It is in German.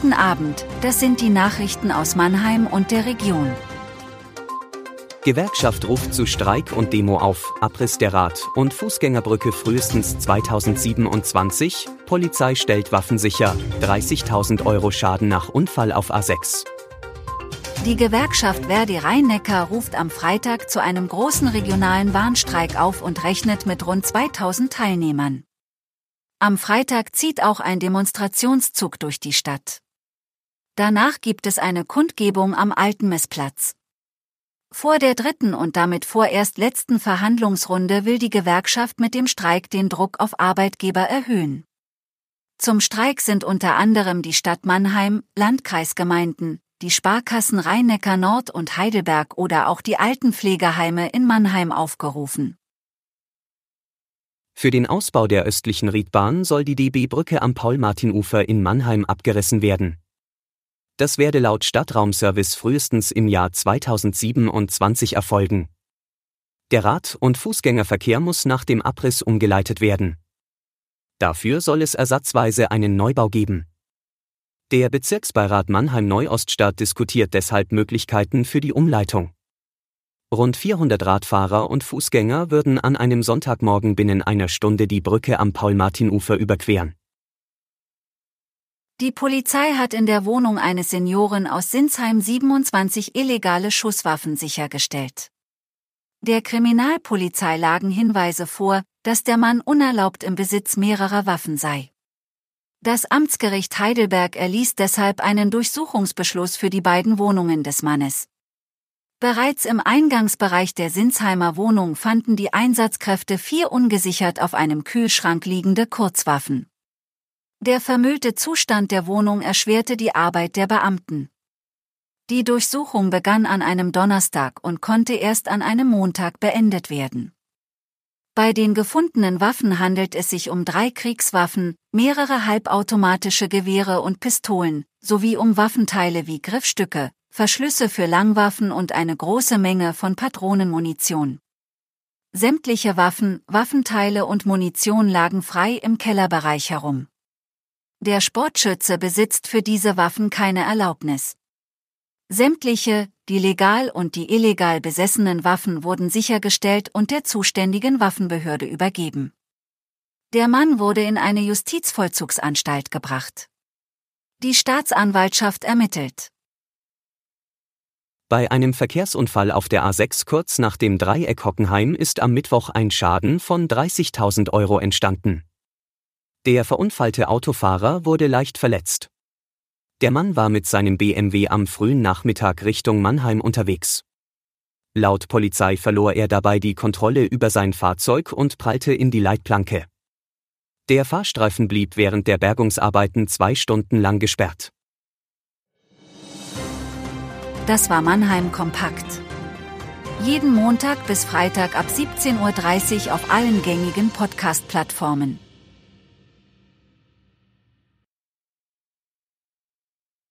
Guten Abend, das sind die Nachrichten aus Mannheim und der Region. Gewerkschaft ruft zu Streik und Demo auf, Abriss der Rad- und Fußgängerbrücke frühestens 2027, Polizei stellt Waffen sicher, 30.000 Euro Schaden nach Unfall auf A6. Die Gewerkschaft Verdi Rhein-Neckar ruft am Freitag zu einem großen regionalen Warnstreik auf und rechnet mit rund 2000 Teilnehmern. Am Freitag zieht auch ein Demonstrationszug durch die Stadt. Danach gibt es eine Kundgebung am Alten Messplatz. Vor der dritten und damit vorerst letzten Verhandlungsrunde will die Gewerkschaft mit dem Streik den Druck auf Arbeitgeber erhöhen. Zum Streik sind unter anderem die Stadt Mannheim, Landkreisgemeinden, die Sparkassen Rhein-Neckar Nord und Heidelberg oder auch die Altenpflegeheime in Mannheim aufgerufen. Für den Ausbau der östlichen Riedbahn soll die DB-Brücke am Paul-Martin-Ufer in Mannheim abgerissen werden. Das werde laut Stadtraumservice frühestens im Jahr 2027 erfolgen. Der Rad- und Fußgängerverkehr muss nach dem Abriss umgeleitet werden. Dafür soll es ersatzweise einen Neubau geben. Der Bezirksbeirat Mannheim-Neuoststadt diskutiert deshalb Möglichkeiten für die Umleitung. Rund 400 Radfahrer und Fußgänger würden an einem Sonntagmorgen binnen einer Stunde die Brücke am Paul-Martin-Ufer überqueren. Die Polizei hat in der Wohnung eines Senioren aus Sinsheim 27 illegale Schusswaffen sichergestellt. Der Kriminalpolizei lagen Hinweise vor, dass der Mann unerlaubt im Besitz mehrerer Waffen sei. Das Amtsgericht Heidelberg erließ deshalb einen Durchsuchungsbeschluss für die beiden Wohnungen des Mannes. Bereits im Eingangsbereich der Sinsheimer Wohnung fanden die Einsatzkräfte vier ungesichert auf einem Kühlschrank liegende Kurzwaffen. Der vermüllte Zustand der Wohnung erschwerte die Arbeit der Beamten. Die Durchsuchung begann an einem Donnerstag und konnte erst an einem Montag beendet werden. Bei den gefundenen Waffen handelt es sich um drei Kriegswaffen, mehrere halbautomatische Gewehre und Pistolen, sowie um Waffenteile wie Griffstücke, Verschlüsse für Langwaffen und eine große Menge von Patronenmunition. Sämtliche Waffen, Waffenteile und Munition lagen frei im Kellerbereich herum. Der Sportschütze besitzt für diese Waffen keine Erlaubnis. Sämtliche, die legal und die illegal besessenen Waffen wurden sichergestellt und der zuständigen Waffenbehörde übergeben. Der Mann wurde in eine Justizvollzugsanstalt gebracht. Die Staatsanwaltschaft ermittelt. Bei einem Verkehrsunfall auf der A6 kurz nach dem Dreieck Hockenheim ist am Mittwoch ein Schaden von 30.000 Euro entstanden. Der verunfallte Autofahrer wurde leicht verletzt. Der Mann war mit seinem BMW am frühen Nachmittag Richtung Mannheim unterwegs. Laut Polizei verlor er dabei die Kontrolle über sein Fahrzeug und prallte in die Leitplanke. Der Fahrstreifen blieb während der Bergungsarbeiten zwei Stunden lang gesperrt. Das war Mannheim Kompakt. Jeden Montag bis Freitag ab 17.30 Uhr auf allen gängigen Podcast-Plattformen.